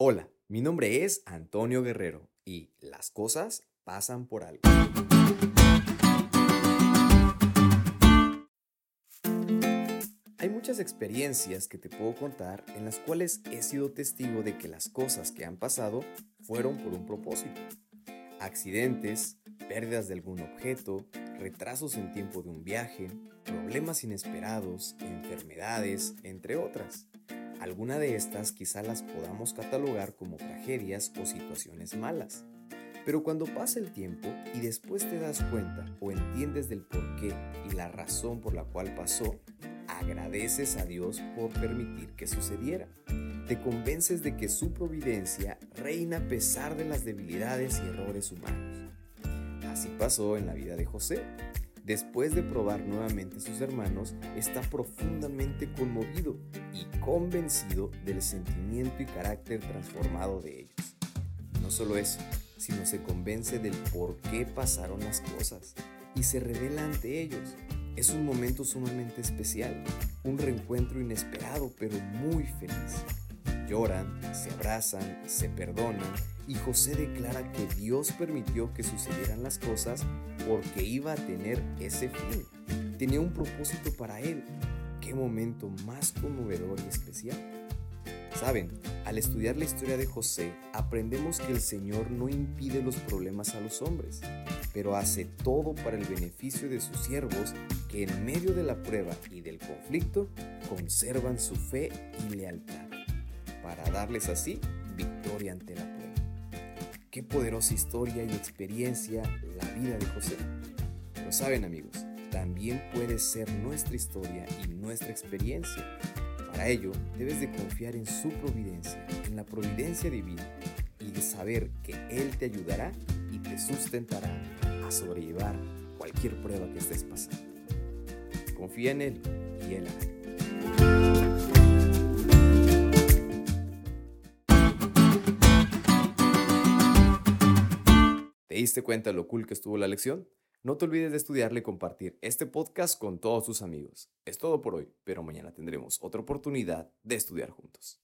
Hola, mi nombre es Antonio Guerrero y las cosas pasan por algo. Hay muchas experiencias que te puedo contar en las cuales he sido testigo de que las cosas que han pasado fueron por un propósito. Accidentes, pérdidas de algún objeto, retrasos en tiempo de un viaje, problemas inesperados, enfermedades, entre otras. Alguna de estas quizá las podamos catalogar como tragedias o situaciones malas. Pero cuando pasa el tiempo y después te das cuenta o entiendes del porqué y la razón por la cual pasó, agradeces a Dios por permitir que sucediera. Te convences de que su providencia reina a pesar de las debilidades y errores humanos. Así pasó en la vida de José. Después de probar nuevamente a sus hermanos, está profundamente conmovido convencido del sentimiento y carácter transformado de ellos. No solo eso, sino se convence del por qué pasaron las cosas y se revela ante ellos. Es un momento sumamente especial, un reencuentro inesperado pero muy feliz. Lloran, se abrazan, se perdonan y José declara que Dios permitió que sucedieran las cosas porque iba a tener ese fin. Tenía un propósito para él. Qué momento más conmovedor y especial. Saben, al estudiar la historia de José, aprendemos que el Señor no impide los problemas a los hombres, pero hace todo para el beneficio de sus siervos que en medio de la prueba y del conflicto conservan su fe y lealtad, para darles así victoria ante la prueba. Qué poderosa historia y experiencia la vida de José. Lo saben amigos, también puede ser nuestra historia y nuestra experiencia para ello, debes de confiar en su providencia, en la providencia divina, y de saber que Él te ayudará y te sustentará a sobrellevar cualquier prueba que estés pasando. Confía en Él y Él hará. ¿Te diste cuenta lo cool que estuvo la lección? No te olvides de estudiarle y compartir este podcast con todos tus amigos. Es todo por hoy, pero mañana tendremos otra oportunidad de estudiar juntos.